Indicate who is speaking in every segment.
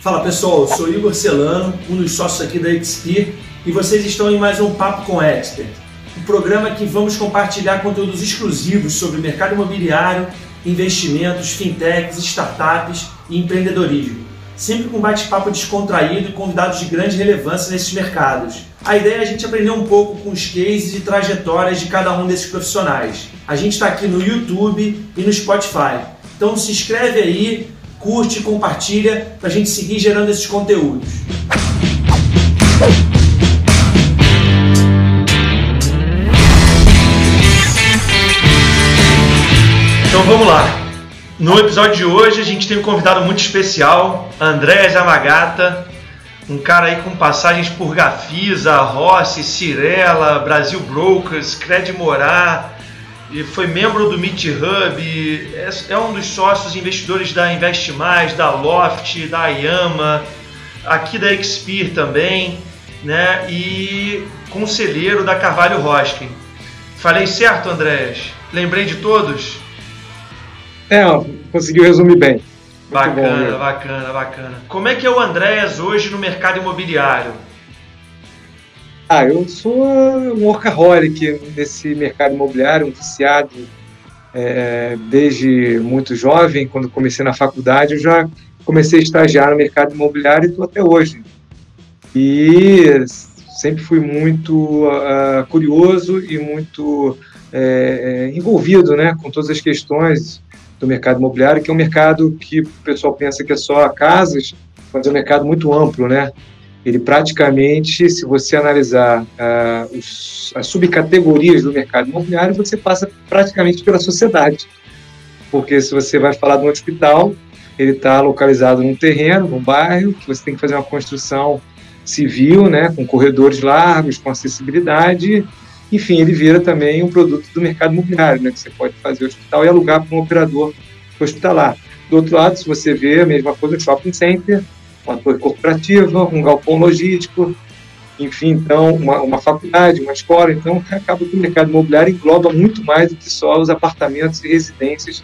Speaker 1: Fala pessoal, eu sou Igor Celano, um dos sócios aqui da XP e vocês estão em mais um Papo com Expert, um programa que vamos compartilhar conteúdos exclusivos sobre mercado imobiliário, investimentos, fintechs, startups e empreendedorismo, sempre com bate-papo descontraído e convidados de grande relevância nesses mercados. A ideia é a gente aprender um pouco com os cases e trajetórias de cada um desses profissionais. A gente está aqui no YouTube e no Spotify, então se inscreve aí, curte, compartilha para a gente seguir gerando esses conteúdos. Então vamos lá. No episódio de hoje a gente tem um convidado muito especial, André Zamagata, um cara aí com passagens por Gafisa, Rossi, Cirela, Brasil Brokers, Cred Morar, e foi membro do Meet Hub, é, é um dos sócios investidores da Invest Mais, da Loft, da Ayama, aqui da Expir também, né? E conselheiro da Carvalho Roskin. Falei certo, Andrés? Lembrei de todos?
Speaker 2: É, conseguiu resumir bem.
Speaker 1: Muito bacana, bom, bacana, bacana. Como é que é o Andréas hoje no mercado imobiliário?
Speaker 2: Ah, eu sou um workaholic nesse mercado imobiliário, um viciado é, desde muito jovem. Quando comecei na faculdade, eu já comecei a estagiar no mercado imobiliário e estou até hoje. E sempre fui muito uh, curioso e muito é, envolvido né, com todas as questões do mercado imobiliário, que é um mercado que o pessoal pensa que é só casas, mas é um mercado muito amplo, né? Ele praticamente, se você analisar uh, os, as subcategorias do mercado imobiliário, você passa praticamente pela sociedade. Porque se você vai falar de um hospital, ele está localizado num terreno, num bairro, que você tem que fazer uma construção civil, né, com corredores largos, com acessibilidade. Enfim, ele vira também um produto do mercado imobiliário, né, que você pode fazer hospital e alugar para um operador hospitalar. Do outro lado, se você vê a mesma coisa, shopping center, uma torre corporativa, um galpão logístico, enfim, então, uma, uma faculdade, uma escola. Então, acaba que o mercado imobiliário engloba muito mais do que só os apartamentos e residências,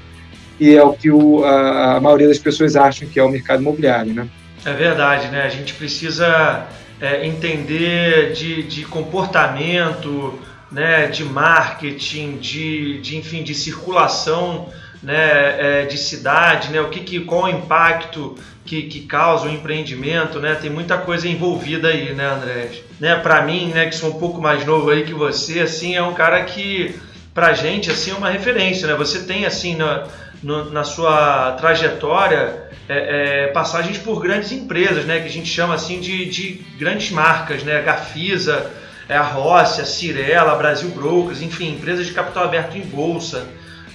Speaker 2: e é o que o, a, a maioria das pessoas acham que é o mercado imobiliário, né?
Speaker 1: É verdade, né? A gente precisa é, entender de, de comportamento, né, de marketing, de, de enfim, de circulação né, é, de cidade, né, o que, que qual o impacto que, que causa o empreendimento, né? Tem muita coisa envolvida aí, né, André? Né, para mim, né, que sou um pouco mais novo aí que você, assim, é um cara que pra gente assim é uma referência, né? Você tem assim na, no, na sua trajetória é, é, passagens por grandes empresas, né? Que a gente chama assim de, de grandes marcas, né? Gafisa, é a Rossi, a Cirela, Brasil Brokers, enfim, empresas de capital aberto em bolsa,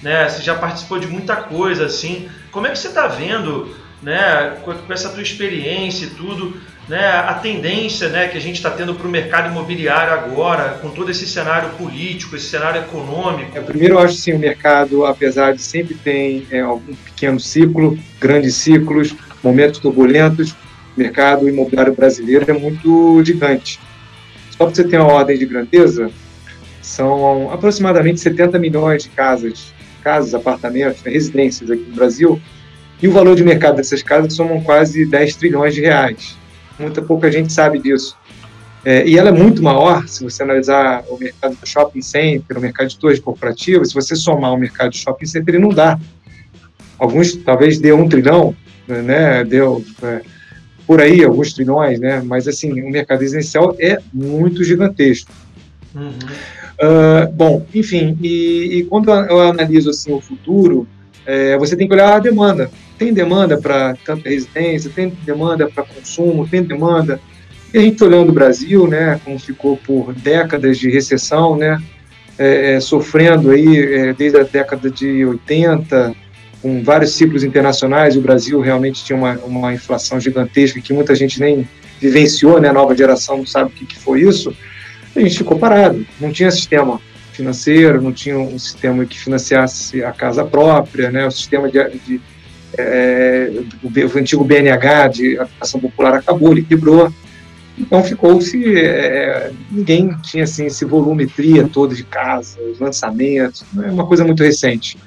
Speaker 1: né? Você já participou de muita coisa assim. Como é que você está vendo né, com, essa tua experiência e tudo, né, a tendência né, que a gente está tendo para o mercado imobiliário agora, com todo esse cenário político, esse cenário econômico?
Speaker 2: É, primeiro, eu acho que sim, o mercado, apesar de sempre ter é, algum pequeno ciclo, grandes ciclos, momentos turbulentos, o mercado imobiliário brasileiro é muito gigante. Só para você ter uma ordem de grandeza, são aproximadamente 70 milhões de casas, casas, apartamentos, né, residências aqui no Brasil, e o valor de mercado dessas casas somam quase 10 trilhões de reais. Muita pouca gente sabe disso. É, e ela é muito maior, se você analisar o mercado do shopping center, o mercado de torres corporativas, se você somar o mercado de shopping center, ele não dá. Alguns talvez dê um trilhão, né, deu é, por aí alguns trilhões, né, mas assim, o mercado residencial é muito gigantesco. Uhum. Uh, bom, enfim, e, e, quando eu analiso assim, o futuro, é, você tem que olhar a demanda. Tem demanda para tanta residência, tem demanda para consumo, tem demanda. E a gente olhando o Brasil, né, como ficou por décadas de recessão, né, é, é, sofrendo aí é, desde a década de 80, com vários ciclos internacionais, o Brasil realmente tinha uma, uma inflação gigantesca que muita gente nem vivenciou, né, a nova geração não sabe o que, que foi isso, a gente ficou parado, não tinha sistema financeiro, não tinha um sistema que financiasse a casa própria, né, o sistema de, de é, o, antigo BNH de habitação popular acabou, ele quebrou, então ficou-se, é, ninguém tinha assim esse volumetria todo de casa, lançamentos, é uma coisa muito recente.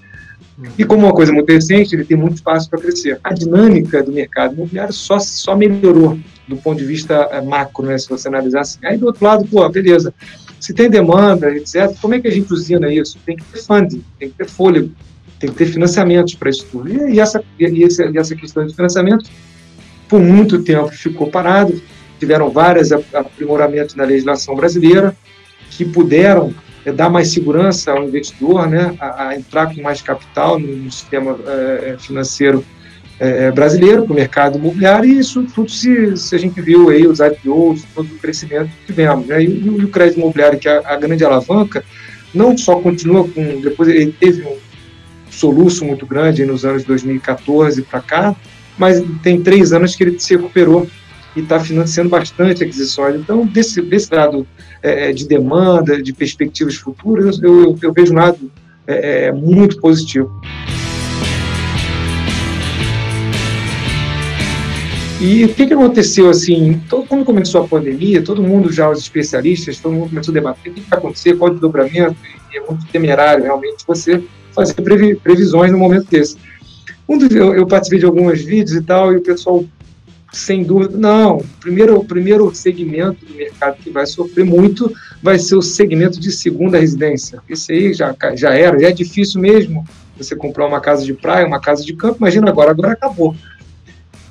Speaker 2: Uhum. E como uma coisa muito recente, ele tem muito espaço para crescer. A dinâmica do mercado imobiliário só, só melhorou do ponto de vista eh, macro, né, se você analisar assim. Aí do outro lado, pô, beleza, se tem demanda, etc., como é que a gente usina isso? Tem que ter funding, tem que ter fôlego, tem que ter financiamentos para isso tudo. E, essa, e, essa, e essa questão de financiamento, por muito tempo, ficou parado, tiveram vários aprimoramentos na legislação brasileira que puderam é dar mais segurança ao investidor, né, a, a entrar com mais capital no, sistema é, financeiro é, brasileiro, para o mercado imobiliário, e isso tudo se, se, a gente viu aí, os IPOs, todo o crescimento que tivemos. Né, e, e, o crédito imobiliário, que é a, a, grande alavanca, não só continua com, depois ele teve um soluço muito grande nos anos 2014 para cá, mas tem três anos que ele se recuperou e está financiando bastante aquisições. Então, desse, desse lado é, é, de demanda, de perspectivas futuras, eu, eu, eu vejo um lado é, é, muito positivo. E o que, que aconteceu assim? Todo, quando começou a pandemia, todo mundo já, os especialistas, todo mundo começou a debater o que vai acontecer, qual o desdobramento, e é muito temerário realmente você fazer previ, previsões no momento desse. Um dos, eu, eu, participei de alguns vídeos e tal, e o pessoal sem dúvida, não. O primeiro, o primeiro segmento do mercado que vai sofrer muito vai ser o segmento de segunda residência. Esse aí já, já era, já é difícil mesmo você comprar uma casa de praia, uma casa de campo, imagina agora, agora acabou.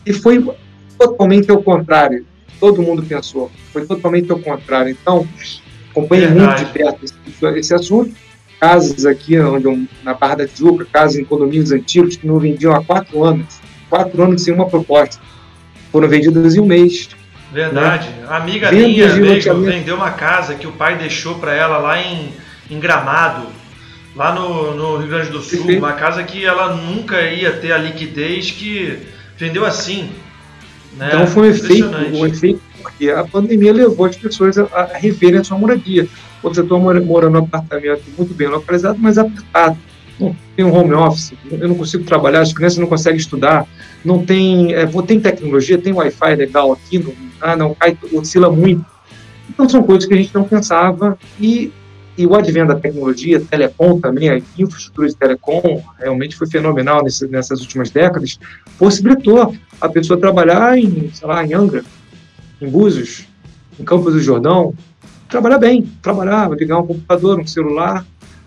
Speaker 2: E foi totalmente ao contrário. Todo mundo pensou, foi totalmente ao contrário. Então, acompanhei muito de perto esse, esse assunto. Casas aqui onde eu, na Barra da Tijuca, casas em condomínios antigos que não vendiam há quatro anos. Quatro anos sem uma proposta foram vendidas em um mês.
Speaker 1: Verdade. Né? A amiga minha mesmo vendeu uma casa que o pai deixou para ela lá em, em Gramado, lá no, no Rio Grande do Sul. Uma casa que ela nunca ia ter a liquidez que vendeu assim.
Speaker 2: Né? Então foi um efeito, um efeito porque a pandemia levou as pessoas a, a reverem a sua moradia. Você está morando num apartamento muito bem localizado, mas apertado não tem um home office, eu não consigo trabalhar, as crianças não conseguem estudar, não tem, é, tem tecnologia, tem Wi-Fi legal aqui, não, ah, não cai, oscila muito. Então são coisas que a gente não pensava e, e o advento da tecnologia, telecom também, a infraestrutura de telecom realmente foi fenomenal nesse, nessas últimas décadas, possibilitou a pessoa trabalhar em, sei lá, em Angra, em Búzios, em Campos do Jordão, trabalhar bem, trabalhar, ligar um computador, um celular,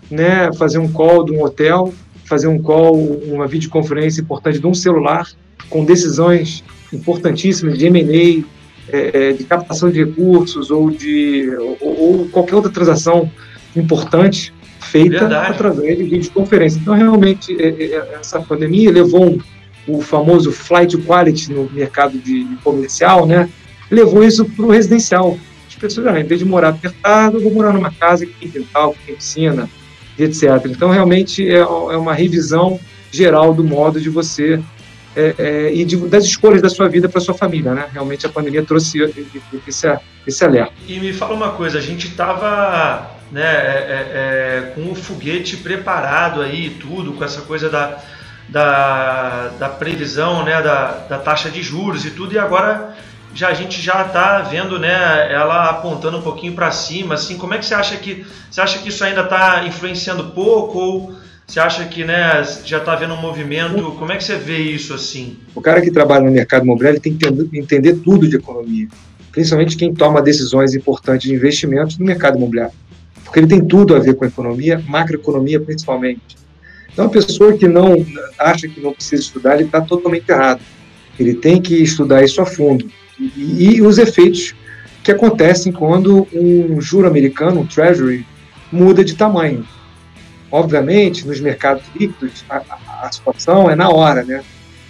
Speaker 2: né, fazer um call de um hotel, fazer um call, uma videoconferência importante de um celular, com decisões importantíssimas de M&A, é, é, de captação de recursos ou de ou, ou qualquer outra transação importante feita Verdade. através de videoconferência. Então, realmente, é, é, essa pandemia levou o famoso flight quality no mercado de comercial, né? Levou isso para o residencial. As pessoas, ah, em vez de morar apertado, eu vou morar numa casa que tem quintal, que tem piscina, etc. Então, realmente, é, é uma revisão geral do modo de você é, é, e de, das escolhas da sua vida para sua família, né? Realmente a pandemia trouxe esse, esse alerta.
Speaker 1: E me fala uma coisa, a gente estava né, é, é, é, com o foguete preparado aí, tudo, com essa coisa da, da, da previsão, né, da, da taxa de juros e tudo, e agora já a gente já está vendo, né, ela apontando um pouquinho para cima, assim, como é que você acha que você acha que isso ainda está influenciando pouco ou você acha que, né, já está vendo um movimento? Como é que você vê isso assim?
Speaker 2: O cara que trabalha no mercado imobiliário tem que entender tudo de economia, principalmente quem toma decisões importantes de investimentos no mercado imobiliário, porque ele tem tudo a ver com a economia, macroeconomia principalmente. Então, a pessoa que não acha que não precisa estudar, ele está totalmente errado. Ele tem que estudar isso a fundo e, os efeitos que acontecem quando um juro americano, um treasury, muda de tamanho. Obviamente, nos mercados líquidos, a, a, a situação é na hora, né?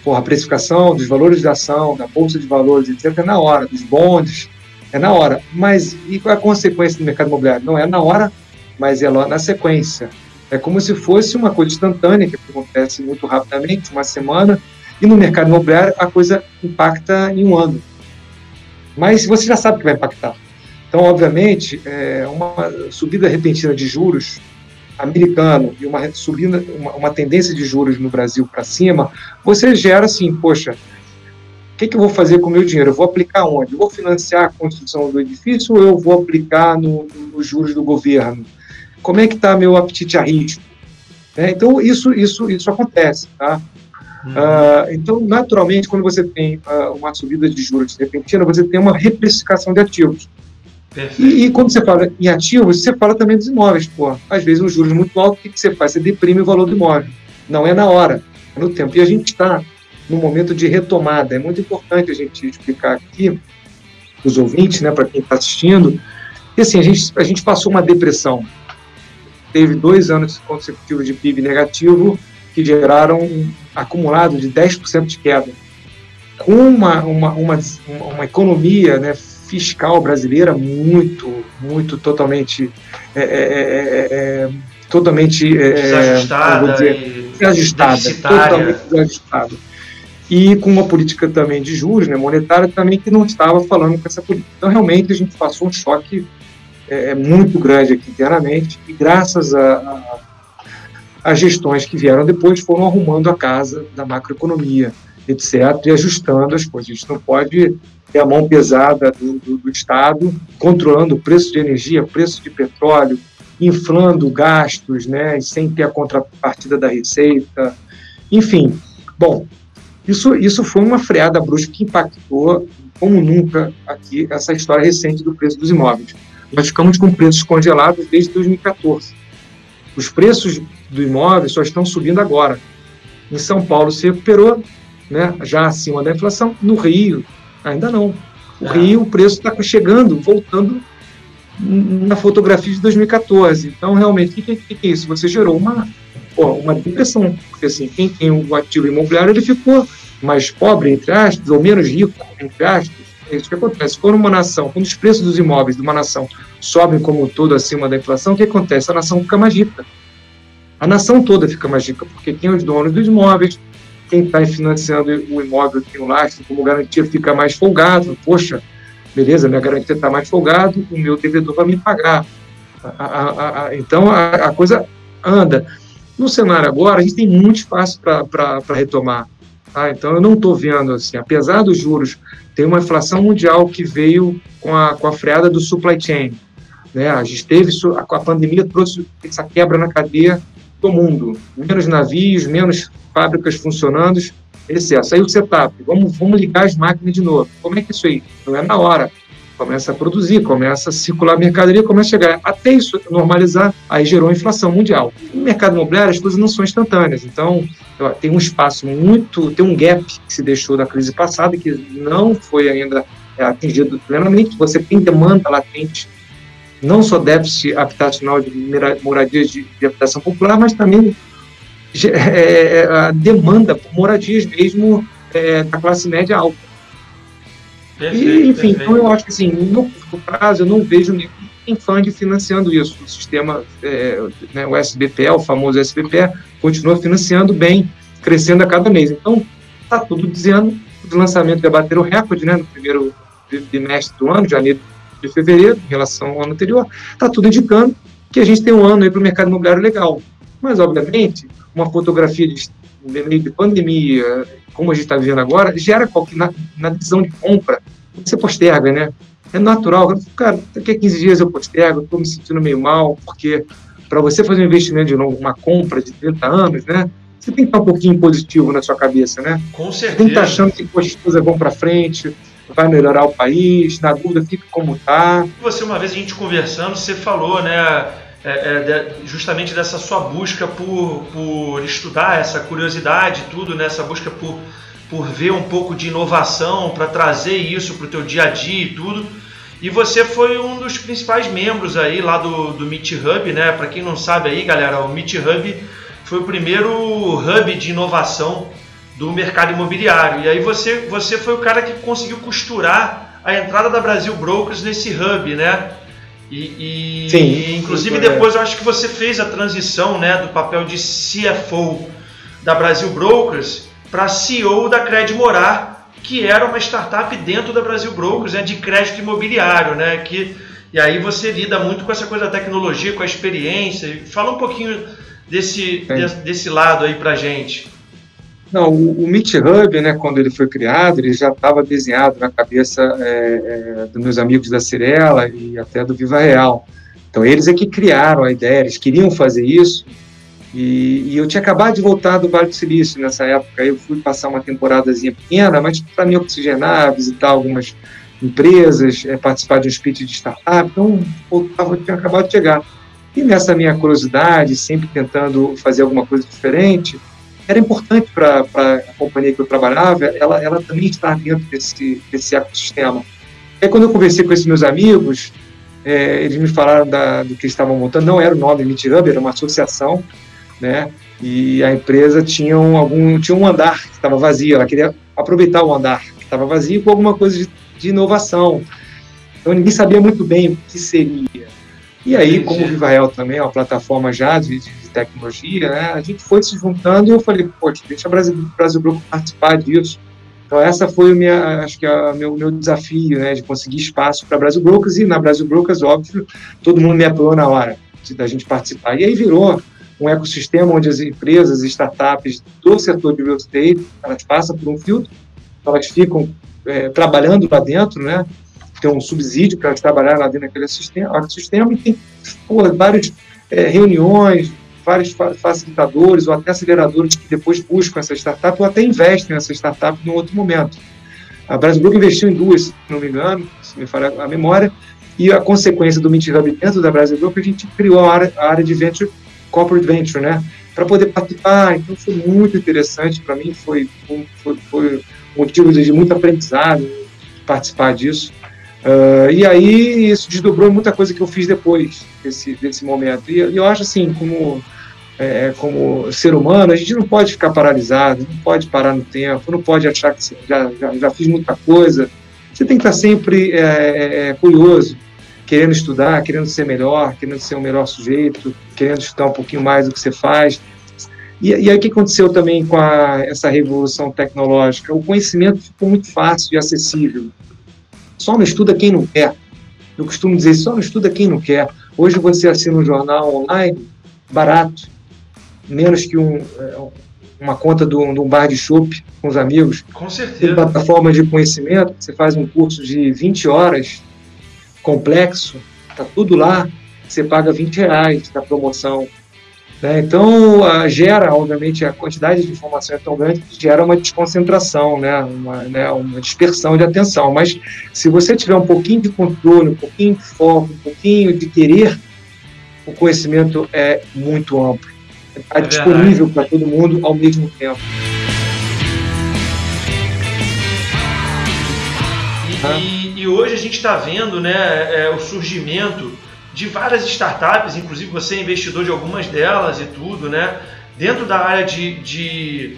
Speaker 2: Porra, a precificação dos valores de ação, da bolsa de valores, etc., é na hora, dos bondes, é na hora. Mas e qual é a consequência do mercado imobiliário? Não é na hora, mas é lá na sequência. É como se fosse uma coisa instantânea que acontece muito rapidamente, uma semana, e no mercado imobiliário a coisa impacta em um ano mas você já sabe que vai impactar. Então, obviamente, é, uma subida repentina de juros americano e uma subida, uma, uma tendência de juros no Brasil para cima, você gera assim, poxa, o que, que, eu vou fazer com o meu dinheiro? Eu vou aplicar onde? Eu vou financiar a construção do edifício ou eu vou aplicar nos no juros do governo? Como é que está meu apetite a risco? Né? Então, isso, isso, isso acontece. Tá? Uhum. Uh, então, naturalmente, quando você tem uh, uma subida de juros repentina, você tem uma reprecificação de ativos. E, e, quando você fala em ativos, você fala também dos imóveis. Pô. Às vezes, um juros muito alto, o que, que você faz? Você deprime o valor do imóvel. Não é na hora, é no tempo. E a gente está no momento de retomada. É muito importante a gente explicar aqui, os ouvintes, né, para quem está assistindo, que assim, a gente, a gente passou uma depressão. Teve dois anos consecutivos de PIB negativo que geraram um acumulado de 10% de queda. Com uma, uma, uma, uma economia né, fiscal brasileira muito, muito totalmente é, é, é, é totalmente
Speaker 1: desajustada, dizer,
Speaker 2: desajustada totalmente desajustada e com uma política também de juros, né, monetária também que não estava falando com essa política. Então realmente a gente passou um choque é, muito grande aqui internamente e graças a, a, a gestões que vieram depois foram arrumando a casa da macroeconomia, etc, e ajustando as coisas. A gente não pode ter a mão pesada do, do, do Estado controlando o preço de energia, preço de petróleo, inflando gastos, né, sem ter a contrapartida da receita, enfim. Bom, isso, isso foi uma freada brusca que impactou como nunca aqui essa história recente do preço dos imóveis. Nós ficamos com preços congelados desde 2014. Os preços do imóvel só estão subindo agora. Em São Paulo se recuperou, né, já acima da inflação. No Rio, ainda não. O é. Rio, o preço está chegando, voltando na fotografia de 2014. Então, realmente, o que, que, que, é isso? Você gerou uma, uma depressão. Porque, assim, quem tem o ativo imobiliário, ele ficou mais pobre, entre aspas, ou menos rico, entre aspas. É isso que acontece. Quando uma nação, quando os preços dos imóveis de uma nação sobem como um todo acima da inflação, o que acontece? A nação fica mais rica. A nação toda fica mais rica, porque quem é os donos dos imóveis, quem está financiando o imóvel tem o lastro como garantia fica mais folgado. Poxa, beleza, minha garantia está mais folgado, o meu devedor vai me pagar. A, a, a, então a, coisa anda. No cenário agora, a gente tem muito espaço para retomar. Tá? Então eu não estou vendo, assim, apesar dos juros, tem uma inflação mundial que veio com a, com a freada do supply chain. Né? A gente teve, a, a pandemia trouxe essa quebra na cadeia do mundo. Menos navios, menos fábricas funcionando, excesso. Aí o setup, vamos, vamos ligar as máquinas de novo. Como é que é isso aí? Não é na hora. Começa a produzir, começa a circular a mercadoria, começa a chegar. Até isso normalizar, aí gerou inflação mundial. No mercado imobiliário, as coisas não são instantâneas. Então, tem um espaço muito, tem um gap que se deixou da crise passada, que não foi ainda é, atingido plenamente. Você tem demanda latente não só déficit habitacional de moradias de, de habitação popular, mas também é, é, a demanda por moradias mesmo é, da classe média alta. Perfeito, e, enfim, perfeito. então eu acho que assim, no curto prazo eu não vejo nenhum fund financiando isso. O sistema, é, né, o SBPE, o famoso SBPE, continua financiando bem, crescendo a cada mês. Então, está tudo dizendo, os lançamentos já bateram recorde né, no primeiro bimestre do ano, janeiro de fevereiro, em relação ao ano anterior, está tudo indicando que a gente tem um ano para o mercado imobiliário legal. Mas, obviamente, uma fotografia de, meio de pandemia, como a gente está vivendo agora, gera qualquer, na, na decisão de compra, você posterga, né? É natural. Cara, daqui a 15 dias eu postergo, estou me sentindo meio mal, porque para você fazer um investimento de novo, uma compra de 30 anos, né? Você tem que estar um pouquinho positivo na sua cabeça, né?
Speaker 1: Com certeza. Você
Speaker 2: tem que estar achando que as coisas vão para frente, vai melhorar o país, na dúvida fica como está.
Speaker 1: Você, uma vez a gente conversando, você falou, né, é, é, justamente dessa sua busca por, por estudar, essa curiosidade, tudo, né, essa busca por, por ver um pouco de inovação, para trazer isso para o teu dia a dia e tudo. E você foi um dos principais membros aí lá do, do Meet Hub, né? Para quem não sabe aí, galera, o Meet Hub foi o primeiro hub de inovação do mercado imobiliário. E aí você, você foi o cara que conseguiu costurar a entrada da Brasil Brokers nesse hub, né? E, e, Sim, e inclusive depois eu acho que você fez a transição, né, do papel de CFO da Brasil Brokers para CEO da Cred Morar, que era uma startup dentro da Brasil Brokers, né, de crédito imobiliário, né, que e aí você lida muito com essa coisa da tecnologia, com a experiência. Fala um pouquinho desse, desse, desse lado aí para gente.
Speaker 2: Não, o, o Meet Hub, né, quando ele foi criado, ele já estava desenhado na cabeça é, é, dos meus amigos da Cirela e até do Viva Real. Então, eles é que criaram a ideia, eles queriam fazer isso, E, e, eu tinha acabado de voltar do Vale do Silício nessa época. Eu fui passar uma temporadazinha pequena, mas para me oxigenar, visitar algumas empresas, é, participar de um speech de startup. Então, voltava, tinha acabado de chegar. E nessa minha curiosidade, sempre tentando fazer alguma coisa diferente, era importante para a companhia que eu trabalhava, ela, ela também estar dentro desse, desse ecossistema. Aí, quando eu conversei com esses meus amigos, é, eles me falaram da, do que estavam montando, não era o nome Meetup, era uma associação, né? E a empresa tinha um, algum, tinha um andar que estava vazio, ela queria aproveitar o andar que estava vazio com alguma coisa de, de inovação. Então ninguém sabia muito bem o que seria. E aí, como o Viva Real também é uma plataforma já de, de, tecnologia, né, a gente foi se juntando e eu falei, poxa, deixa o Brasil, Brasil Grupo participar disso. Então essa foi o minha, acho que o meu, meu desafio, né, de conseguir espaço para Brasil Brokers e na Brasil Brokers, óbvio, todo mundo me apoiou na hora de, da gente participar. E aí virou um ecossistema onde as empresas e startups do setor de real estate, elas passam por um filtro, elas ficam é, trabalhando lá dentro, né, tem um subsídio para elas trabalharem lá dentro daquele sistema, sistema e tem várias é, reuniões, vários facilitadores ou até aceleradores que depois buscam essa startup ou até investem nessa startup em outro momento. A Brasgroup investiu em duas, se não me engano, se me falha a memória, e a consequência do Mint Hub dentro da Brasil Group, a gente criou a área, a área de venture, corporate venture, né, para poder participar. Então foi muito interessante para mim, foi, foi, foi motivo de muito aprendizado participar disso. Uh, e aí isso desdobrou muita coisa que eu fiz depois desse, desse momento. E, eu acho assim, como, é, como ser humano, a gente não pode ficar paralisado, não pode parar no tempo, não pode achar que já, já, já fiz muita coisa. Você tem que estar sempre é, é, é, curioso, querendo estudar, querendo ser melhor, querendo ser um melhor sujeito, querendo estudar um pouquinho mais do que você faz. E, e aí o que aconteceu também com a, essa revolução tecnológica? O conhecimento ficou muito fácil e acessível. Só não estuda quem não quer. Eu costumo dizer, só não estuda quem não quer. Hoje você assina um jornal online, barato, menos que um, é, uma conta de um, bar de chopp com os amigos.
Speaker 1: Com certeza.
Speaker 2: Tem plataforma de conhecimento, você faz um curso de 20 horas, complexo, tá tudo lá, você paga 20 reais da promoção. Né? Então, gera, obviamente, a quantidade de informação é tão grande que gera uma desconcentração, né? Uma, né? uma dispersão de atenção. Mas se você tiver um pouquinho de controle, um pouquinho de foco, um pouquinho de querer, o conhecimento é muito amplo. Está é disponível para todo mundo ao mesmo tempo.
Speaker 1: E, e, e hoje a gente está vendo né, é, o surgimento de várias startups, inclusive você é investidor de algumas delas e tudo, né? Dentro da área de, de,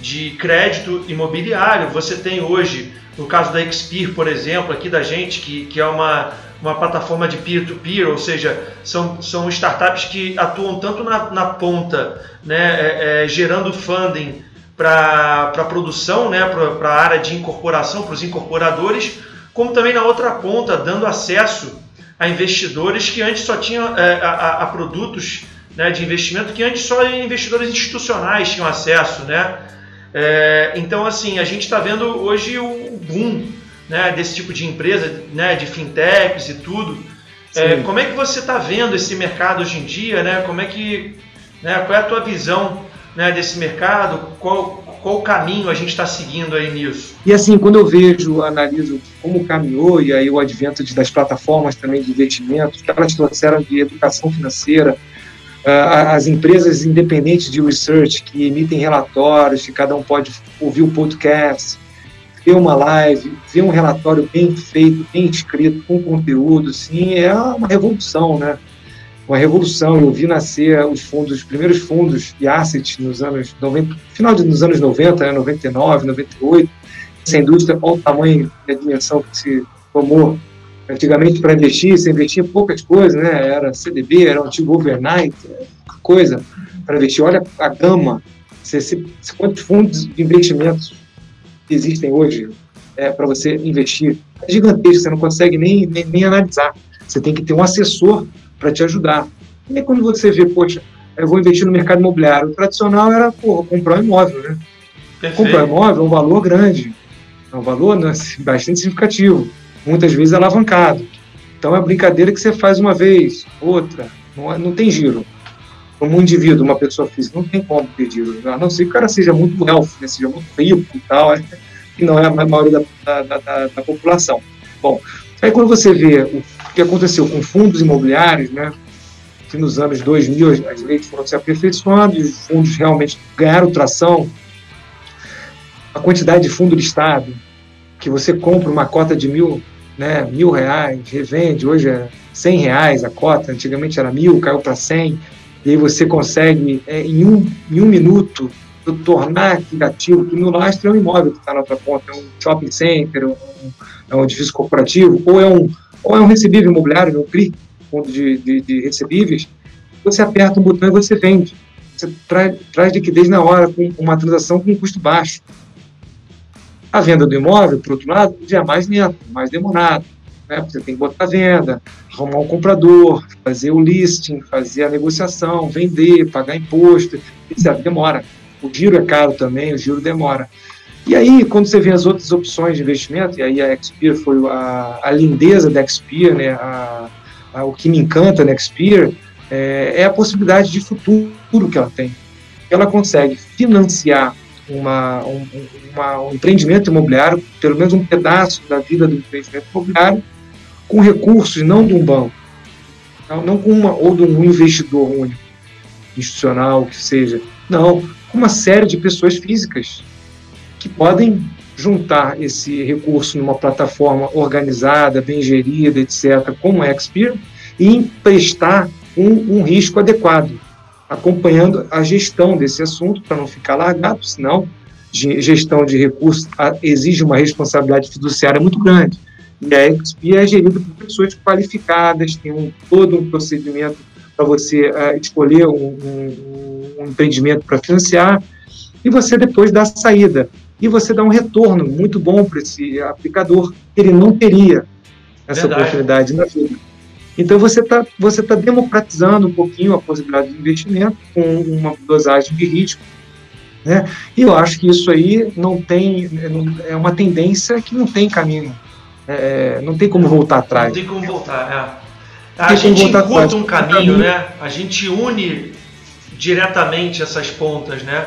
Speaker 1: de crédito imobiliário, você tem hoje, no caso da Expir, por exemplo, aqui da gente, que, que é uma, uma plataforma de peer-to-peer, -peer, ou seja, são, são startups que atuam tanto na, na ponta, né, é, é, gerando funding para a produção, né, para a área de incorporação, para os incorporadores, como também na outra ponta, dando acesso a investidores que antes só tinham é, a, a, produtos né, de investimento que antes só investidores institucionais tinham acesso, né? É, então assim a gente está vendo hoje o boom né, desse tipo de empresa, né, de fintechs e tudo. É, como é que você está vendo esse mercado hoje em dia, né? Como é que, né, qual é a tua visão né, desse mercado? Qual, qual caminho a gente está seguindo aí nisso?
Speaker 2: E assim, quando eu vejo, analiso como caminhou, e aí o advento das plataformas também de investimento, que elas trouxeram de educação financeira, uh, as empresas independentes de research que emitem relatórios, que cada um pode ouvir o podcast, ver uma live, ver um relatório bem feito, bem escrito, com conteúdo, sim, é uma revolução, né? Uma revolução. Eu vi nascer os fundos, os primeiros fundos de assets nos anos 90, final dos anos 90, né, 99, 98. Essa indústria, olha o tamanho e a dimensão que se tomou. Antigamente, para investir, você investia poucas coisas, né? Era CDB, era antigo overnight, coisa para investir. Olha a gama, você, você, quantos fundos de investimentos existem hoje é, para você investir. É gigantesco, você não consegue nem, nem, nem analisar. Você tem que ter um assessor para te ajudar. E aí quando você vê, poxa, eu vou investir no mercado imobiliário, o tradicional era, porra, comprar um imóvel, né? Perfeito. Comprar um imóvel é um valor grande, é um valor né, bastante significativo, muitas vezes alavancado. Então é uma brincadeira que você faz uma vez, outra, não, é, não tem giro. como um indivíduo, uma pessoa física, não tem como ter dívida, a não ser que o cara seja muito wealth, né, seja muito rico e tal, que não é a maioria da, da, da, da população. Bom, aí quando você vê o que aconteceu com fundos imobiliários, né, que nos anos 2000 as leis foram se aperfeiçoando e os fundos realmente ganharam tração, a quantidade de fundo do Estado, que você compra uma cota de mil, né, mil reais, revende, hoje é cem reais a cota, antigamente era mil, caiu para cem, e aí você consegue, é, em, um, em um minuto, tornar aquele ativo, que no lastro é um imóvel que está na outra ponta, é um shopping center, um, é um edifício corporativo, ou é um, ou é um recebível imobiliário, um CRI, fundo de, de, de, recebíveis, você aperta um botão e você vende. Você traz, traz liquidez na hora, com uma transação com um custo baixo. A venda do imóvel, por outro lado, já é mais lento, mais demorado. Né? Você tem que botar a venda, arrumar um comprador, fazer o listing, fazer a negociação, vender, pagar imposto, etc. Demora. O giro é caro também, o giro demora. E aí, quando você vê as outras opções de investimento, e aí a Expir foi a, a lindeza da Expir, né, a, a, o que me encanta na Expir, é, é, a possibilidade de futuro que ela tem. Ela consegue financiar uma, um, uma, um empreendimento imobiliário, pelo menos um pedaço da vida do empreendimento imobiliário, com recursos não de um banco, não, não com uma, ou de um investidor único, institucional, que seja, não, com uma série de pessoas físicas que podem juntar esse recurso numa plataforma organizada, bem gerida, etc., como a Expir, e emprestar um, um risco adequado, acompanhando a gestão desse assunto para não ficar largado, senão gestão de recursos exige uma responsabilidade fiduciária muito grande. E a XP é gerida por pessoas qualificadas, tem um, todo um procedimento para você uh, escolher um, um, um empreendimento para financiar, e você depois dá a saída. E você dá um retorno muito bom para esse aplicador, que ele não teria essa Verdade. oportunidade na vida. Então você está você tá democratizando um pouquinho a possibilidade de investimento com uma dosagem de risco. Né? E eu acho que isso aí não tem, é uma tendência que não tem caminho é, não tem como voltar atrás.
Speaker 1: Não tem como voltar, é. A gente encurta um caminho, né? A gente une diretamente essas pontas, né?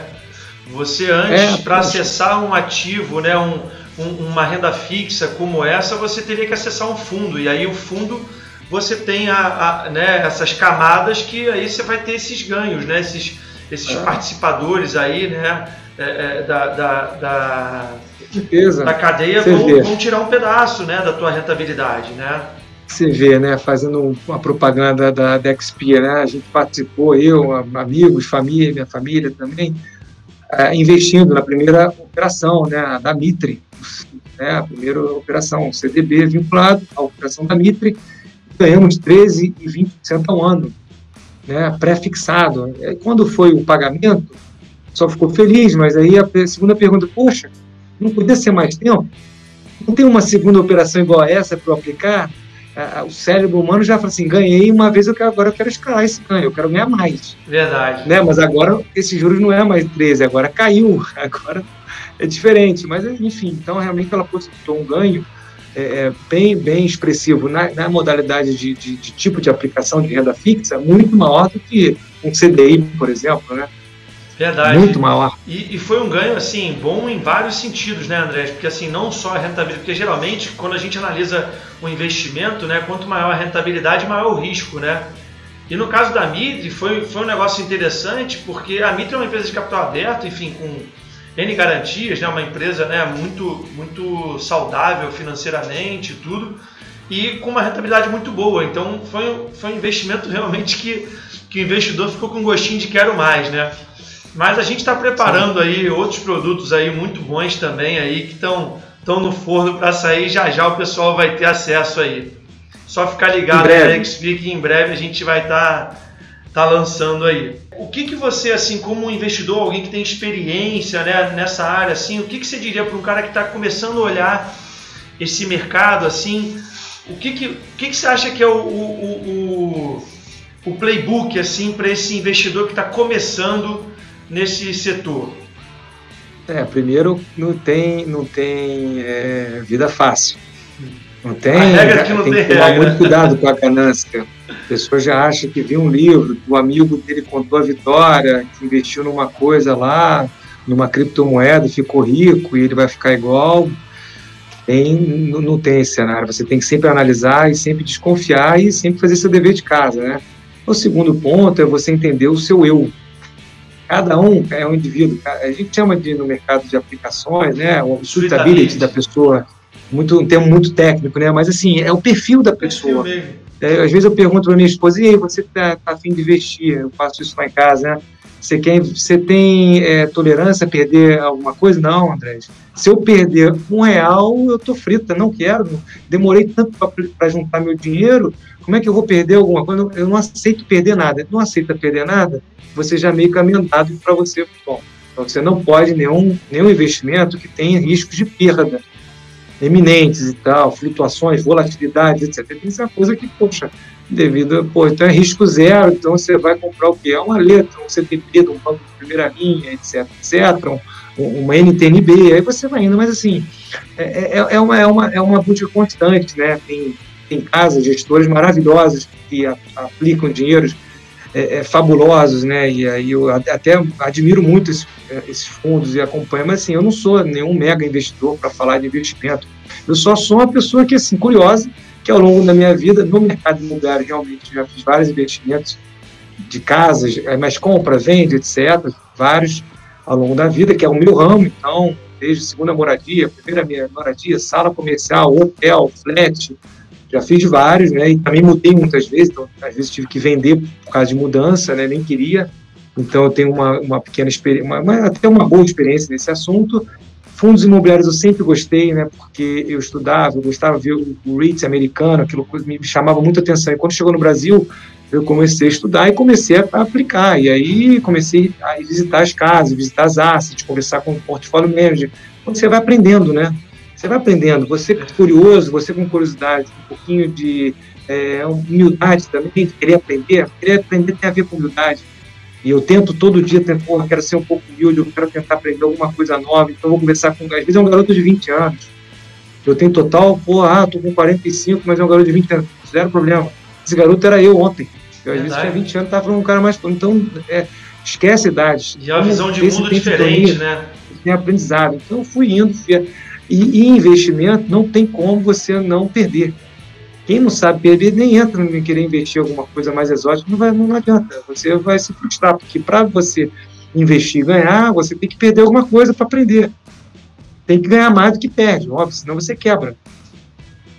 Speaker 1: Você antes, é, para acessar um ativo, né, um, um, uma renda fixa como essa, você teria que acessar um fundo. E aí o fundo você tem a, a né, essas camadas que aí você vai ter esses ganhos, né? Esses, esses é. participadores aí, né? É, é da, da, da
Speaker 2: certeza.
Speaker 1: da cadeia vão, vão, tirar um pedaço né, da tua rentabilidade, né?
Speaker 2: Você vê, né, fazendo uma propaganda da, da Expia, né, a gente participou, eu, amigos, família, minha família também, é, investindo na primeira operação, né, da Mitre, né, a primeira operação, CDB vinculado à operação da Mitre, ganhamos 13 e 20% ao ano, né, pré-fixado. Quando foi o pagamento, só ficou feliz, mas aí a segunda pergunta, poxa, não podia ser mais tempo? Não tem uma segunda operação igual a essa para aplicar? O cérebro humano já fala assim, ganhei uma vez, eu quero, agora eu quero escalar esse ganho, eu quero ganhar mais.
Speaker 1: Verdade.
Speaker 2: Né? Mas agora esse juros não é mais 13, agora caiu, agora é diferente. Mas enfim, então realmente ela possibilitou um ganho é, é, bem, bem expressivo na, na modalidade de, de, de, tipo de aplicação de renda fixa, muito maior do que um CDI, por exemplo, né?
Speaker 1: Verdade.
Speaker 2: Muito maior.
Speaker 1: E, e, foi um ganho, assim, bom em vários sentidos, né, André? Porque, assim, não só a rentabilidade, porque geralmente, quando a gente analisa o investimento, né, quanto maior a rentabilidade, maior o risco, né? E no caso da Mitre, foi, foi um negócio interessante, porque a Mitre é uma empresa de capital aberto, enfim, com N garantias, né, uma empresa né, muito, muito saudável financeiramente tudo, e com uma rentabilidade muito boa. Então, foi, foi um investimento realmente que, que o investidor ficou com gostinho de quero mais, né? Mas a gente está preparando Sim. aí outros produtos aí muito bons também aí que estão estão no forno para sair. Já já o pessoal vai ter acesso aí. Só ficar ligado XP que em breve a gente vai estar tá, tá lançando aí. O que, que você, assim, como um investidor, alguém que tem experiência né, nessa área, assim, o que, que você diria para um cara que está começando a olhar esse mercado, assim, o que, que, o que, que você acha que é o, o, o, o playbook, assim, para esse investidor que está começando nesse setor?
Speaker 2: É, primeiro não tem, não tem é, vida fácil. Não tem,
Speaker 1: é que não
Speaker 2: tem,
Speaker 1: tem
Speaker 2: que tomar regra. muito cuidado com a ganância. A pessoa já acha que viu um livro, o amigo dele contou a vitória, que investiu numa coisa lá, numa criptomoeda, ficou rico e ele vai ficar igual. Tem, não tem esse cenário. Você tem que sempre analisar e sempre desconfiar e sempre fazer seu dever de casa, né? O segundo ponto é você entender o seu eu. Cada um é um indivíduo. A gente chama de no mercado de aplicações, né? O suitability da pessoa, muito um termo muito técnico, né? Mas assim é o perfil da pessoa. É, às vezes eu pergunto para minha esposa, e aí, você está tá afim de investir? Eu faço isso lá em casa, né? Você, quer, você tem é, tolerância a perder alguma coisa? Não, André. Se eu perder um real, eu tô frita, não quero. Demorei tanto para juntar meu dinheiro, como é que eu vou perder alguma coisa? Eu não aceito perder nada. Não aceita perder nada, você já meio caminhado para você. Bom, então você não pode nenhum, nenhum investimento que tenha riscos de perda eminentes e tal, flutuações, volatilidades, etc. Tem essa coisa que, poxa, devido, pô, então é risco zero, então você vai comprar o quê? É uma letra, um CTP, um banco de primeira linha, etc, etc, um, uma NTNB, aí você vai indo, mas assim, é, é, é uma, é, uma, é uma busca constante, né? Tem, tem casas, gestores maravilhosos que a, aplicam dinheiros é, é, fabulosos, né? E aí eu até admiro muito é, esses, fundos e acompanho, mas assim, eu não sou nenhum mega investidor para falar de investimento. Eu só sou uma pessoa que, assim, curiosa, que ao longo da minha vida, no mercado imobiliário, realmente já fiz vários investimentos de casas, é, mas compra, vende, etc., vários ao longo da vida, que é o meu ramo, então, desde segunda moradia, primeira minha moradia, sala comercial, hotel, flat, já fiz vários, né, e também mudei muitas vezes, então, às vezes tive que vender por causa de mudança, né, nem queria, então eu tenho uma, uma pequena experiência, até uma boa experiência nesse assunto, Fundos imobiliários eu sempre gostei, né, porque eu estudava, eu gostava de ver o REITs americano, aquilo me chamava muita atenção. E quando chegou no Brasil, eu comecei a estudar e comecei a aplicar. E aí comecei a visitar as casas, visitar as assets, conversar com o portfólio manager. Quando você vai aprendendo, né? Você vai aprendendo. Você é curioso, você com curiosidade, um pouquinho de é, humildade também, de querer aprender. Querer aprender tem a ver com humildade e eu tento todo dia, porra, quero ser um pouco humilde, eu quero tentar aprender alguma coisa nova, então eu vou conversar com. Às vezes é um garoto de 20 anos. Eu tenho total, porra, ah, tô com 45, mas é um garoto de 20 anos. Zero problema. Esse garoto era eu ontem. Eu, às vezes tinha 20 anos, tava falando um cara mais. Então, é, esquece idades.
Speaker 1: E é uma visão de mundo diferente, né?
Speaker 2: Tem aprendizado. Então eu fui indo. Fui... E, e investimento não tem como você não perder. Quem não sabe perder nem entra em querer investir em alguma coisa mais exótica, não, vai, não adianta. Você vai se frustrar, porque para você investir e ganhar, você tem que perder alguma coisa para aprender. Tem que ganhar mais do que perde, óbvio, senão você quebra.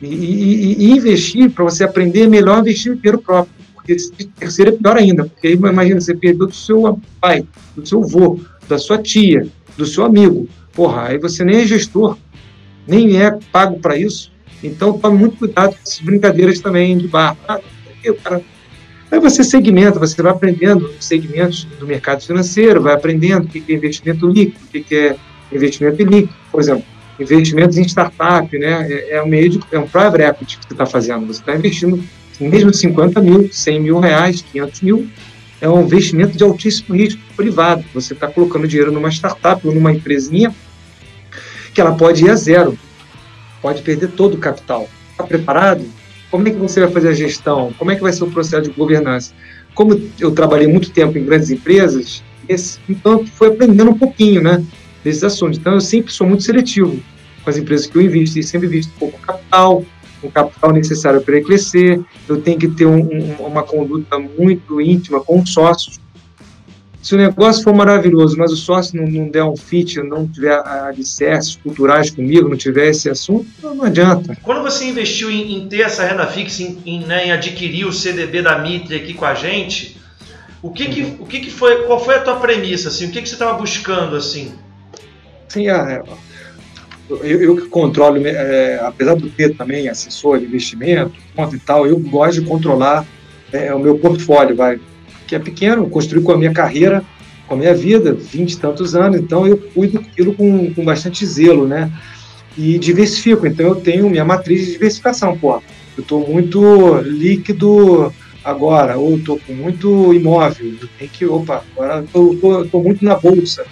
Speaker 2: E, e, e investir, para você aprender, é melhor investir no dinheiro próprio. Porque terceiro é pior ainda, porque imagina, você perdeu do seu pai, do seu avô, da sua tia, do seu amigo. Porra, aí você nem é gestor, nem é pago para isso. Então, tome muito cuidado com essas brincadeiras também de bar. Ah, Aí você segmenta, você vai aprendendo segmentos do mercado financeiro, vai aprendendo o que é investimento líquido, o que é investimento ilíquido. Por exemplo, investimentos em startup, né? É, é um meio de, é um private equity que você está fazendo. Você está investindo mesmo 50 mil, 100 mil reais, 500 mil, é um investimento de altíssimo risco privado. Você está colocando dinheiro numa startup ou numa empresinha que ela pode ir a zero pode perder todo o capital. Está preparado? Como é que você vai fazer a gestão? Como é que vai ser o processo de governança? Como eu trabalhei muito tempo em grandes empresas, esse, então foi aprendendo um pouquinho, né, desses assuntos. Então eu sempre sou muito seletivo com as empresas que eu invisto e sempre visto pouco capital, o capital necessário para ele crescer. Eu tenho que ter um, um, uma conduta muito íntima com os sócios, se o negócio for maravilhoso, mas o sócio não, não der um fit, não tiver alicerces culturais comigo, não tiver esse assunto, não, adianta.
Speaker 1: Quando você investiu em, em ter essa renda fixa, em, em, né, em, adquirir o CDB da Mitre aqui com a gente, o que, que, uhum. o que, que foi, qual foi a tua premissa, assim? O que, que você estava buscando, assim?
Speaker 2: Sim, é, eu, eu que controlo, é, apesar de ter também assessor de investimento, conta e tal, eu gosto de controlar é, o meu portfólio, vai que é pequeno, construí com a minha carreira, com a minha vida, vinte e tantos anos, então eu cuido daquilo com, com bastante zelo, né? E diversifico, então eu tenho minha matriz de diversificação, pô. Eu estou muito líquido agora, ou estou com muito imóvel, eu tenho que, opa, agora estou muito na bolsa.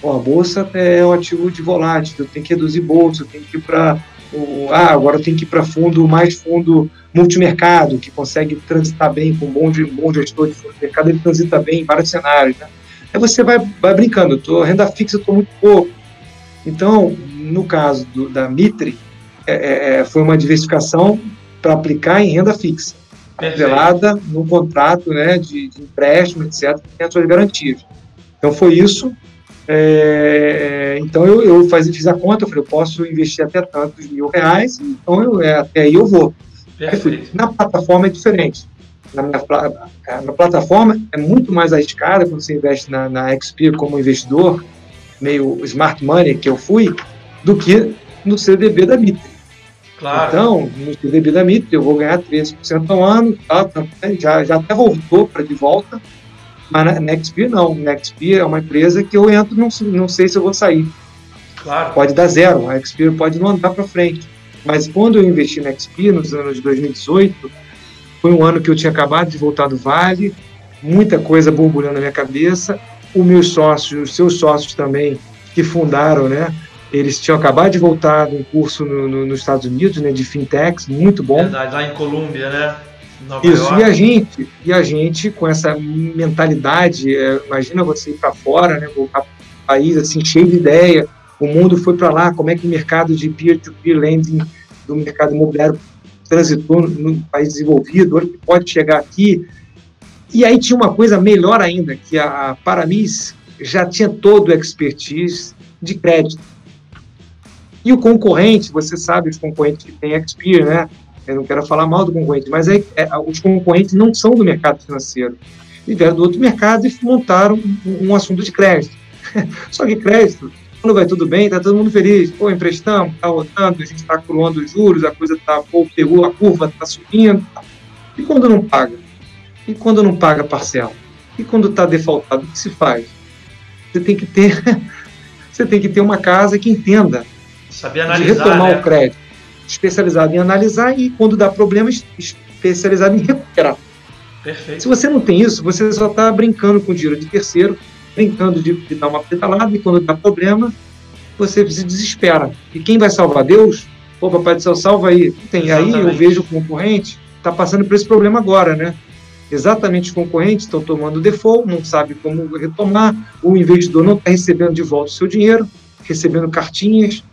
Speaker 2: Pô, a bolsa é um ativo de volátil, eu tenho que reduzir bolsa, eu tenho que ir para o, ah, agora tenho que ir para fundo, mais fundo multimercado, que consegue transitar bem com um bom, bom gestor de fundo de mercado, ele transita bem em vários cenários. Né? Aí você vai, vai brincando, eu tô, renda fixa eu estou muito pouco. Então, no caso do, da Mitre, é, é, é foi uma diversificação para aplicar em renda fixa, revelada no contrato né, de, de empréstimo, etc., que tem as suas garantias. Então, foi isso. É, então, eu, eu faz, fiz a conta, eu falei, eu posso investir até tantos mil reais, então eu, é, até aí eu vou. Na plataforma é diferente. Na, minha, na plataforma é muito mais arriscada quando você investe na, na XP como investidor, meio smart money que eu fui, do que no CDB da Mitre. Claro. Então, no CDB da Mitre, eu vou ganhar 13% ao ano, tá, tá, já, já até voltou para de volta, mas na, XP não. Na XP é uma empresa que eu entro não, não sei se eu vou sair. Claro. Pode dar zero, a XP pode não andar para frente. Mas quando eu investi na XP, nos anos de 2018, foi um ano que eu tinha acabado de voltar do Vale, muita coisa borbulhando na minha cabeça. Os meus sócios, os seus sócios também, que fundaram, né? Eles tinham acabado de voltar de um curso no, no, nos Estados Unidos, né, de fintechs, muito bom.
Speaker 1: Verdade, lá em Colômbia, né?
Speaker 2: Nova Isso, York. e a gente, e a gente com essa mentalidade, é, imagina você ir para fora, né, voltar para um país assim cheio de ideia, o mundo foi para lá, como é que o mercado de peer-to-peer -peer lending do mercado imobiliário transitou no país desenvolvido, hoje pode chegar aqui. E aí tinha uma coisa melhor ainda, que a Paramis já tinha todo o expertise de crédito. E o concorrente, você sabe, os concorrentes que tem Expert, né? Eu não quero falar mal do concorrente, mas é, é, os concorrentes não são do mercado financeiro. E vieram do outro mercado e montaram um, um assunto de crédito. Só que crédito quando vai tudo bem, tá todo mundo feliz. Pô, emprestamos, tá rodando, a gente está coroando os juros, a coisa tá, pô, pegou a curva, tá subindo. E quando não paga? E quando não paga parcela? E quando está defaultado, o que se faz? Você tem que ter, você tem que ter uma casa que entenda
Speaker 1: Saber analisar,
Speaker 2: de retomar né? o crédito, especializado em analisar e quando dá problema, especializado em recuperar.
Speaker 1: Perfeito.
Speaker 2: Se você não tem isso, você só está brincando com o dinheiro de terceiro brincando de, de dar uma pedalada e quando dá problema, você se desespera. E quem vai salvar Deus? Pô, Papai do Céu, salva aí. Tem aí, eu vejo o concorrente está passando por esse problema agora, né? Exatamente os concorrentes estão tomando default, não sabe como retomar, o investidor não está recebendo de volta o seu dinheiro, recebendo cartinhas.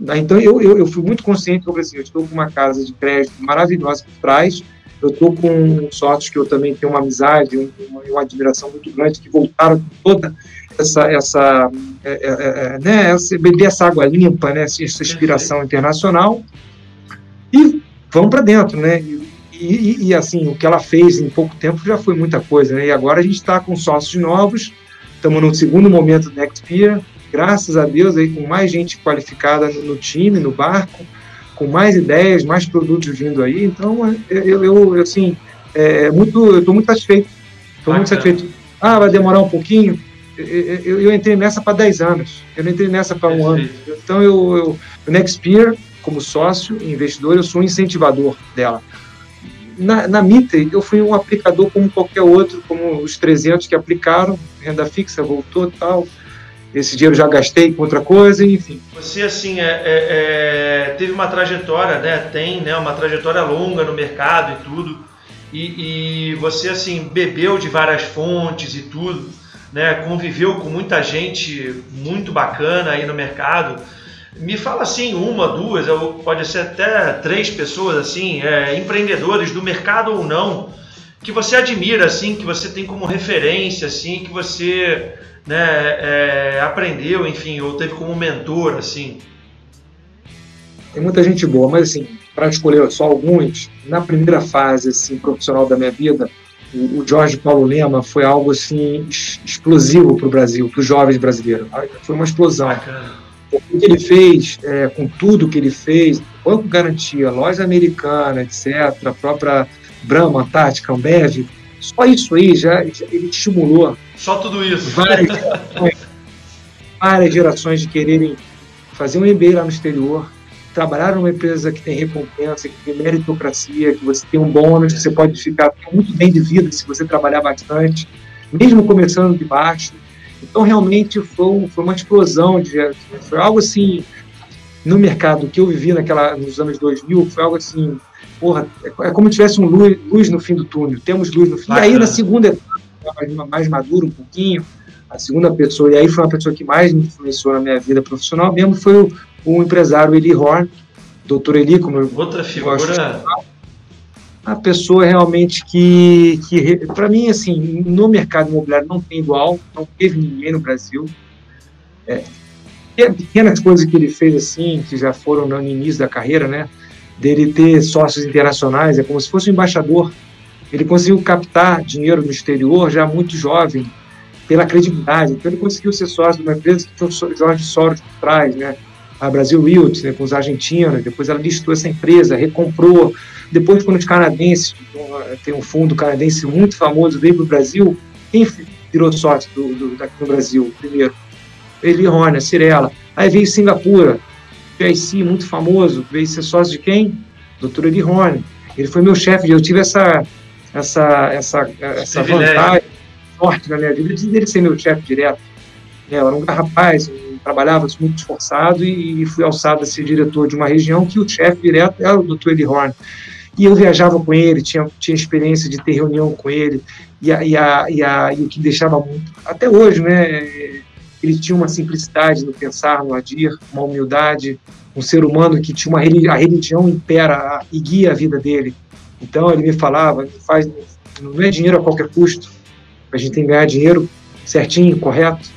Speaker 2: Então, eu, eu, eu fui muito consciente sobre assim, eu estou com uma casa de crédito maravilhosa por trás, eu estou com sócios que eu também tenho uma amizade, uma, uma admiração muito grande, que voltaram com toda essa, essa, é, é, é, é né, essa beber essa água limpa, né, essa inspiração internacional, e vão para dentro, né? E, e, e, assim, o que ela fez em pouco tempo já foi muita coisa, né? E agora a gente está com sócios novos, estamos no segundo momento do Next Year, graças a Deus, aí com mais gente qualificada no, time, no barco, com mais ideias, mais produtos vindo aí. Então, é, eu, eu assim, é, muito, eu estou muito satisfeito. Estou muito satisfeito. Ah, vai demorar um pouquinho. Eu, eu, eu entrei nessa para 10 anos. Eu não entrei nessa para um ano. Então, eu, eu, o Nextpeer, como sócio e investidor, eu sou um incentivador dela. Na, na Mitre, eu fui um aplicador como qualquer outro, como os 300 que aplicaram, renda fixa voltou tal esse dinheiro já gastei com outra coisa, enfim.
Speaker 1: Você, assim, é, é, é, teve uma trajetória, né? Tem né, uma trajetória longa no mercado e tudo. E, e, você, assim, bebeu de várias fontes e tudo, né? Conviveu com muita gente muito bacana aí no mercado. Me fala, assim, uma, duas, pode ser até três pessoas, assim, é, empreendedores do mercado ou não, que você admira, assim, que você tem como referência, assim, que você né, é, aprendeu, enfim, ou teve como mentor, assim?
Speaker 2: Tem muita gente boa, mas assim, para escolher só alguns, na primeira fase assim, profissional da minha vida, o, o Jorge Paulo Lema foi algo assim explosivo para o Brasil, para os jovens brasileiros. Foi uma explosão. Bacana. O que ele fez, é, com tudo que ele fez, banco garantia, loja americana, etc., a própria Brahma, Tática, Ambev, só isso aí já, já ele estimulou.
Speaker 1: Só tudo isso.
Speaker 2: Várias gerações, várias gerações de quererem fazer um MBA lá no exterior, trabalhar numa empresa que tem recompensa, que tem meritocracia, que você tem um bônus, que você pode ficar muito bem de vida se você trabalhar bastante, mesmo começando de baixo. Então, realmente, foi, foi uma explosão, de, foi algo assim, no mercado que eu vivi naquela, nos anos 2000 foi algo assim, porra, é, como se tivesse um luz, luz, no fim do túnel, temos luz no fim. E aí na segunda etapa, mais, maduro um pouquinho, a segunda pessoa, e aí foi uma pessoa que mais me influenciou na minha vida profissional mesmo, foi o, o empresário Eli Horn, doutor Eli, como eu
Speaker 1: Outra figura... Gosto
Speaker 2: a pessoa realmente que, que para mim, assim, no mercado imobiliário não tem igual, não teve ninguém no Brasil. É, pequenas coisas que ele fez assim, que já foram no início da carreira, né? Dele ter sócios internacionais, é como se fosse um embaixador. Ele conseguiu captar dinheiro no exterior já muito jovem, pela credibilidade. Então ele conseguiu ser sócio de uma empresa que o Jorge Soros trás, né? A Brasil Realty, né, com os argentinos. Depois ela listou essa empresa, recomprou. Depois, quando os canadenses, tem um fundo canadense muito famoso, veio para o Brasil, quem virou sócio do, do, daqui no Brasil primeiro? Eli Horner, Cirela. Aí veio Singapura, PIC, muito famoso, veio ser sócio de quem? Doutor Eli Horner. Ele foi meu chefe, eu tive essa, essa, essa, essa vantagem, sorte na minha vida de ele ser meu chefe direto. É, eu era um rapaz, trabalhava muito esforçado e, fui alçado a ser diretor de uma região que o chefe direto era o Dr. Eli Horn. E eu viajava com ele, tinha, tinha experiência de ter reunião com ele, e, a, e, a, e, a, e o que deixava muito, até hoje, né, ele tinha uma simplicidade no pensar, no agir, uma humildade, um ser humano que tinha uma a religião impera e guia a vida dele. Então ele me falava, faz, não é dinheiro a qualquer custo, a gente tem que ganhar dinheiro certinho, correto.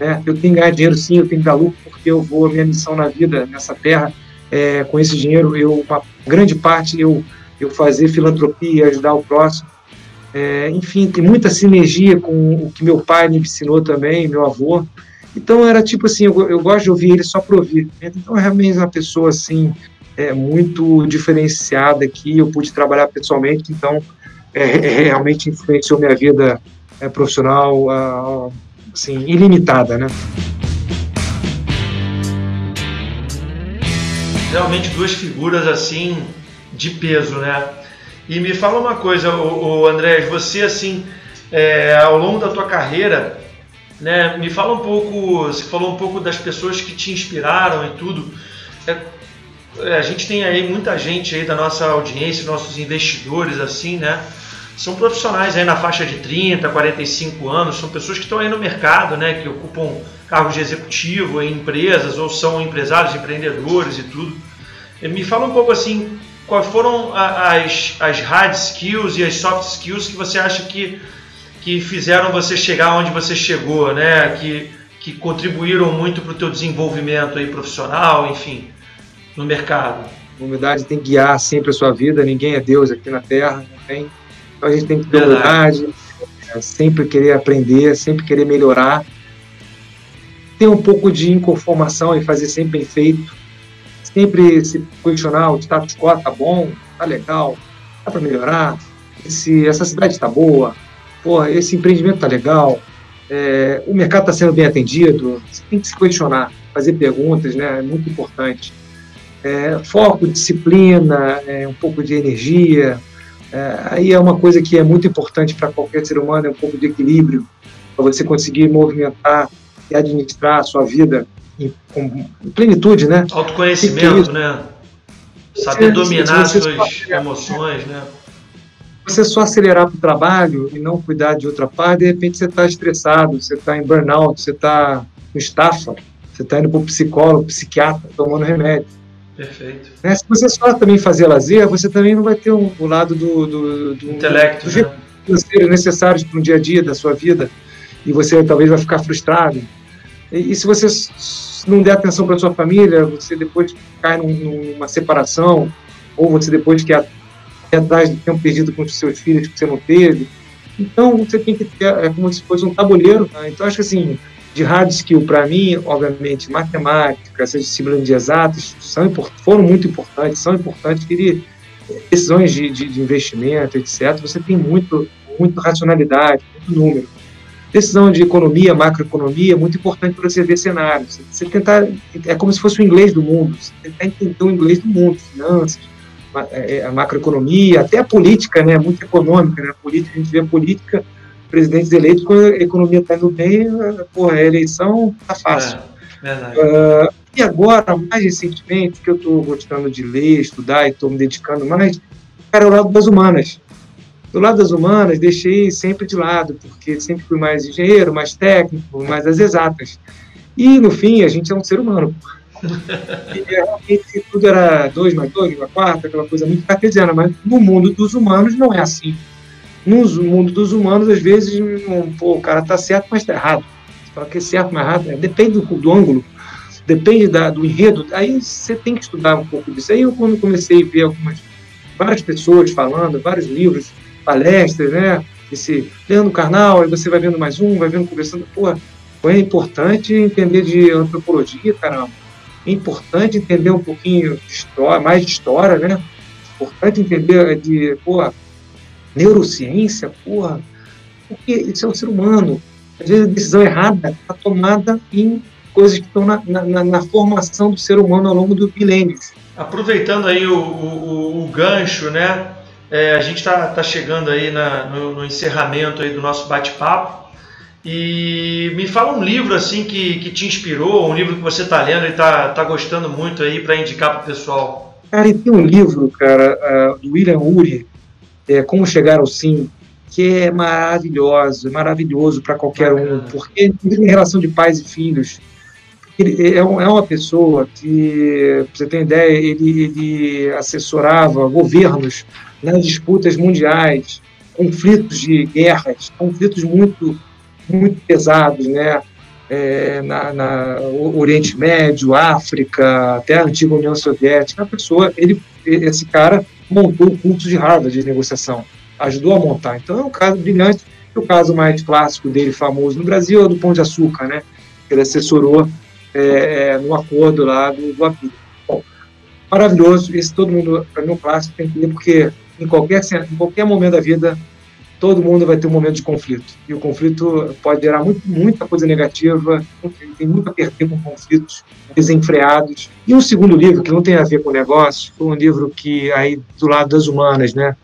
Speaker 2: Né? Eu tenho que ganhar dinheiro sim, eu tenho que dar lucro porque eu vou minha missão na vida nessa terra é, com esse dinheiro eu uma grande parte eu eu fazer filantropia, ajudar o próximo. É, enfim, tem muita sinergia com o que meu pai me ensinou também, meu avô. Então era tipo assim, eu, eu gosto de ouvir ele só para ouvir. Então é realmente uma pessoa assim é, muito diferenciada que eu pude trabalhar pessoalmente, então é, é realmente influenciou minha vida é, profissional assim ilimitada, né?
Speaker 1: Realmente duas figuras assim de peso, né? E me fala uma coisa, o, o André, você assim, é, ao longo da tua carreira, né? Me fala um pouco, você falou um pouco das pessoas que te inspiraram e tudo. É, é a gente tem aí muita gente aí da nossa audiência, nossos investidores, assim, né? São profissionais aí na faixa de 30, 45 anos, são pessoas que estão aí no mercado, né? Que ocupam cargos de executivo em empresas ou são empresários, empreendedores e tudo. Me fala um pouco assim, quais foram as, as hard skills e as soft skills que você acha que, que fizeram você chegar onde você chegou, né? Que, que contribuíram muito para o teu desenvolvimento aí profissional, enfim, no mercado.
Speaker 2: A humildade tem que guiar sempre a sua vida, ninguém é Deus aqui na Terra, não tem. Então a gente tem que ter humildade, é, sempre querer aprender, sempre querer melhorar. Ter um pouco de inconformação e fazer sempre bem feito sempre se questionar o status quo tá bom, tá legal, dá para melhorar, esse, essa cidade está boa, porra, esse empreendimento tá legal, é, o mercado está sendo bem atendido, você tem que se questionar, fazer perguntas, né, é muito importante. É, foco, disciplina, é, um pouco de energia, é, aí é uma coisa que é muito importante para qualquer ser humano, é um pouco de equilíbrio, para você conseguir movimentar e administrar a sua vida em, com plenitude, né?
Speaker 1: Autoconhecimento, né? Saber dominar as suas emoções, né?
Speaker 2: Você só acelerar para o trabalho e não cuidar de outra parte, de repente você está estressado, você está em burnout, você está com estafa, você está indo para o psicólogo, psiquiatra, tomando remédio.
Speaker 1: Perfeito.
Speaker 2: Né? Se você só também fazer lazer, você também não vai ter um, o lado do, do, do
Speaker 1: intelecto, do,
Speaker 2: do né? necessários para um dia a dia da sua vida e você talvez vai ficar frustrado. E, e se você não der atenção para sua família, você depois cai num, numa separação, ou você depois quer ir atrás do tempo perdido com os seus filhos que você não teve. Então, você tem que ter, é como se fosse um tabuleiro. Né? Então, acho que assim, de hard skill, para mim, obviamente, matemática, essas disciplinas de exatas são, foram muito importantes, são importantes, que decisões de, de, de investimento, etc., você tem muito, muito racionalidade, muito número decisão de economia, macroeconomia, é muito importante para você ver cenários. Você tentar, é como se fosse o inglês do mundo, você tentar entender o inglês do mundo, finanças, é, é, a macroeconomia, até a política, né, muito econômica, né, a política, a gente vê a política, presidentes eleitos, quando a economia está indo bem, porra, a eleição está fácil.
Speaker 1: É. Uh,
Speaker 2: E agora, mais recentemente, que eu estou gostando de ler, estudar e estou me dedicando mais, era o lado das humanas. Do lado das humanas, deixei sempre de lado, porque sempre fui mais engenheiro, mais técnico, mais as exatas. E, no fim, a gente é um ser humano. E, realmente, tudo era dois mais dois, mais quatro, aquela coisa muito cartesiana, mas no mundo dos humanos não é assim. No mundo dos humanos, às vezes, pô, o cara está certo, mas está errado. Você fala que é certo, mas errado. É, depende do, do ângulo, depende da, do enredo. Aí você tem que estudar um pouco disso. Aí eu, quando comecei a ver algumas, várias pessoas falando, vários livros, palestras, né? Esse Leandro Carnal, aí você vai vendo mais um, vai vendo, conversando. Pô, é importante entender de antropologia, caramba. É importante entender um pouquinho de história, mais de história, né? É importante entender de, pô, neurociência, porra, porque isso é um ser humano. Às vezes a decisão errada está tomada em coisas que estão na, na, na, formação do ser humano ao longo dos milênios.
Speaker 1: Aproveitando aí o, o, o gancho, né? É, a gente está tá chegando aí na, no, no, encerramento aí do nosso bate-papo. E me fala um livro assim que, que te inspirou, um livro que você está lendo e está tá gostando muito aí para indicar para o pessoal.
Speaker 2: Cara, e tem um livro, cara, uh, do William Ury, é, Como Chegar ao Sim, que é maravilhoso, maravilhoso para qualquer um, porque em relação de pais e filhos, ele é, é uma pessoa que, para você ter ideia, ele, ele assessorava governos nas disputas mundiais, conflitos de guerras, conflitos muito, muito pesados, né? É, na, na, Oriente Médio, África, até a antiga União Soviética. A pessoa, ele, esse cara montou o curso de Harvard de negociação, ajudou a montar. Então é um caso brilhante. O caso mais clássico dele, famoso no Brasil, é o do Pão de Açúcar, né? Ele assessorou é, é, no acordo lá do, do. Bom, maravilhoso. Esse todo mundo, para mim, é um clássico, tem que ler, porque em qualquer, em qualquer momento da vida, todo mundo vai ter um momento de conflito. E o conflito pode gerar muito, muita coisa negativa, tem muito a perder com conflitos desenfreados. E um segundo livro, que não tem a ver com negócio, foi um livro que, aí, do lado das humanas, né?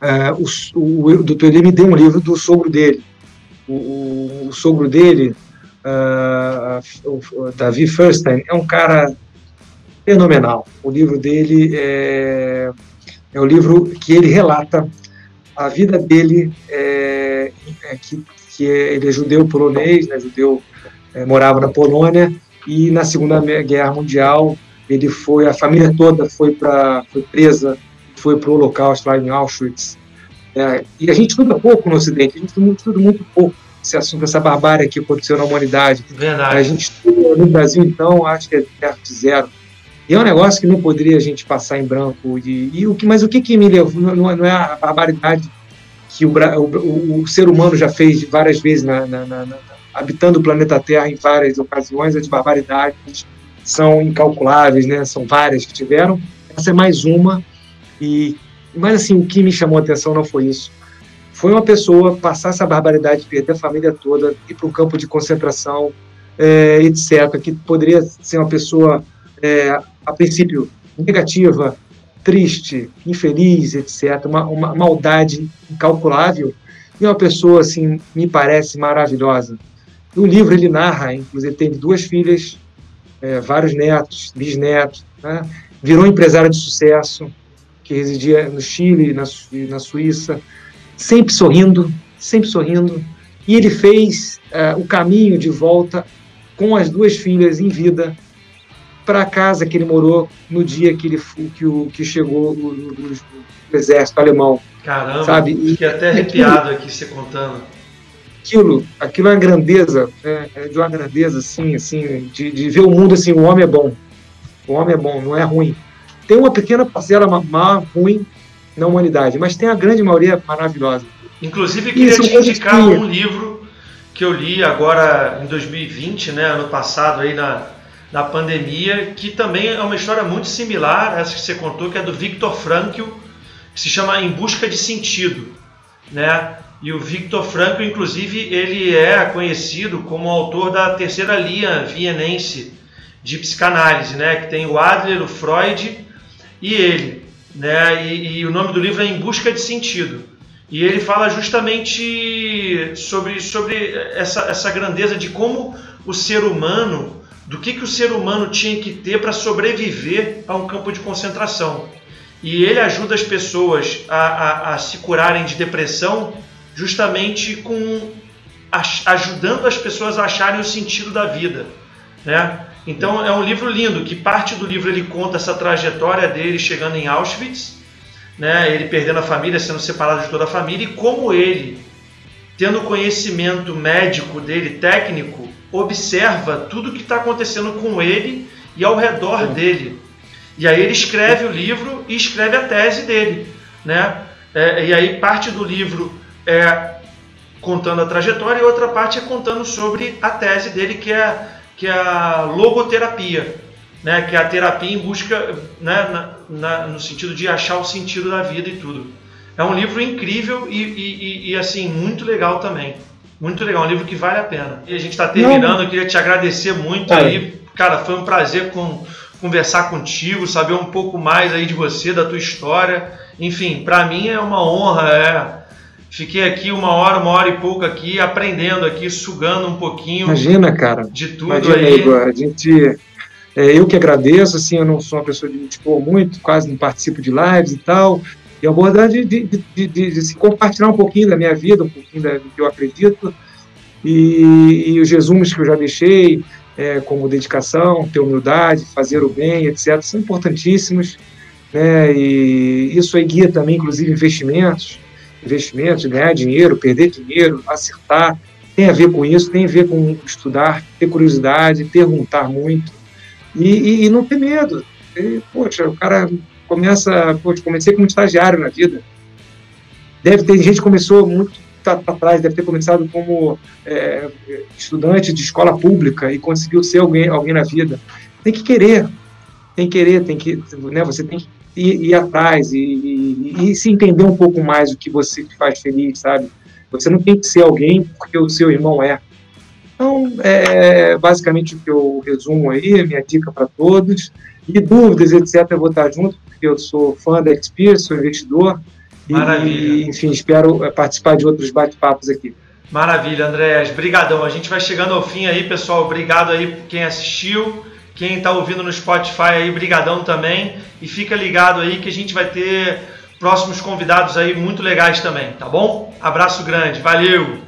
Speaker 2: É, o, o, doutor Eli me deu um livro do sogro dele. O, o, sogro dele, uh, Davi Furstein, é um cara fenomenal. O livro dele é, é o livro que ele relata a vida dele, é, é que, que é, ele é judeu polonês, né, judeu, é, morava na Polônia, e na Segunda Guerra Mundial ele foi, a família toda foi, para foi presa, foi para o Holocausto lá em Auschwitz. É, e a gente estuda pouco no Ocidente, a gente estuda muito pouco esse assunto, essa barbárie que aconteceu na humanidade.
Speaker 1: Verdade.
Speaker 2: A gente estuda no Brasil, então, acho que é perto de zero. E é um negócio que não poderia a gente passar em branco. E, e o que, mas o que, que me levou? Não, não é a barbaridade que o, o, o, ser humano já fez várias vezes, na, na, na, habitando o planeta Terra em várias ocasiões, as barbaridades são incalculáveis, né? São várias que tiveram. Essa é mais uma. E, mas assim, o que me chamou a atenção não foi isso. Foi uma pessoa passar essa barbaridade, perder a família toda, ir para um campo de concentração, é, etc., que poderia ser uma pessoa é, a princípio negativa, triste, infeliz, etc., uma, uma maldade incalculável, e uma pessoa, assim, me parece maravilhosa. No livro ele narra, inclusive, tem duas filhas, é, vários netos, bisnetos, né? virou empresário de sucesso, que residia no Chile, na, na Suíça, sempre sorrindo, sempre sorrindo, e ele fez é, o caminho de volta com as duas filhas em vida para a casa que ele morou no dia que ele que, o, que chegou o, o, o exército alemão.
Speaker 1: Caramba, sabe? fiquei até arrepiado aqui você contando.
Speaker 2: Aquilo, aquilo é uma grandeza, é, é de uma grandeza assim, assim, de, de ver o mundo assim, o homem é bom, o homem é bom, não é ruim. Tem uma pequena parcela má, ruim na humanidade, mas tem a grande maioria maravilhosa.
Speaker 1: Inclusive, queria Isso, te indicar um livro que eu li agora em 2020, né, ano passado aí na da pandemia, que também é uma história muito similar a essa que você contou, que é do Viktor Frankl, que se chama Em Busca de Sentido, né? E o Viktor Frankl, inclusive, ele é conhecido como autor da terceira linha vienense de psicanálise, né? Que tem o Adler, o Freud e ele, né? E, e o nome do livro é Em Busca de Sentido. E ele fala justamente sobre, sobre essa, essa grandeza de como o ser humano do que, que o ser humano tinha que ter para sobreviver a um campo de concentração. E ele ajuda as pessoas a, a, a se curarem de depressão justamente com ajudando as pessoas a acharem o sentido da vida, né? Então é um livro lindo que parte do livro ele conta essa trajetória dele chegando em Auschwitz, né? Ele perdendo a família, sendo separado de toda a família e como ele, tendo conhecimento médico dele, técnico, observa tudo que está acontecendo com ele e ao redor dele. E aí ele escreve o livro e escreve a tese dele, né? É, e aí parte do livro é contando a trajetória e outra parte é contando sobre a tese dele que é que é a logoterapia, né? Que é a terapia em busca, né? Na, na, no sentido de achar o sentido da vida e tudo. É um livro incrível e, e, e assim muito legal também. Muito legal, um livro que vale a pena. E a gente está terminando, eu queria te agradecer muito é. aí. Cara, foi um prazer com, conversar contigo, saber um pouco mais aí de você, da tua história. Enfim, para mim é uma honra. É... Fiquei aqui uma hora, uma hora e pouco aqui, aprendendo aqui, sugando um pouquinho.
Speaker 2: Imagina, cara.
Speaker 1: De tudo Imagina, aí.
Speaker 2: Igor, a gente. É, eu que agradeço, assim, eu não sou uma pessoa de me expor muito, quase não participo de lives e tal. E a abordagem de, de, de, de, se compartilhar um pouquinho da minha vida, um pouquinho do que eu acredito, e, e os resumos que eu já deixei, é, como dedicação, ter humildade, fazer o bem, etc., são importantíssimos. Né, e isso aí guia também, inclusive, investimentos, investimentos, ganhar dinheiro, perder dinheiro, acertar, tem a ver com isso, tem a ver com estudar, ter curiosidade, perguntar muito e, e, e não ter medo. E, poxa, o cara começa, comecei como estagiário na vida. Deve ter gente começou muito atrás, deve ter começado como é, estudante de escola pública e conseguiu ser alguém, alguém na vida. Tem que querer, tem que querer, tem que, né, você tem que ir, ir atrás e, e, e, se entender um pouco mais o que você faz feliz, sabe? Você não tem que ser alguém porque o seu irmão é. Então, é basicamente o que eu resumo aí, minha dica para todos. E dúvidas, etc., eu vou estar junto, porque eu sou fã da Experience, sou investidor. Maravilha. E, enfim, espero participar de outros bate-papos aqui.
Speaker 1: Maravilha, Andrés. Brigadão. A gente vai chegando ao fim aí, pessoal. Obrigado aí quem assistiu. Quem está ouvindo no Spotify aí, brigadão também. E fica ligado aí que a gente vai ter próximos convidados aí muito legais também, tá bom? Abraço grande. Valeu!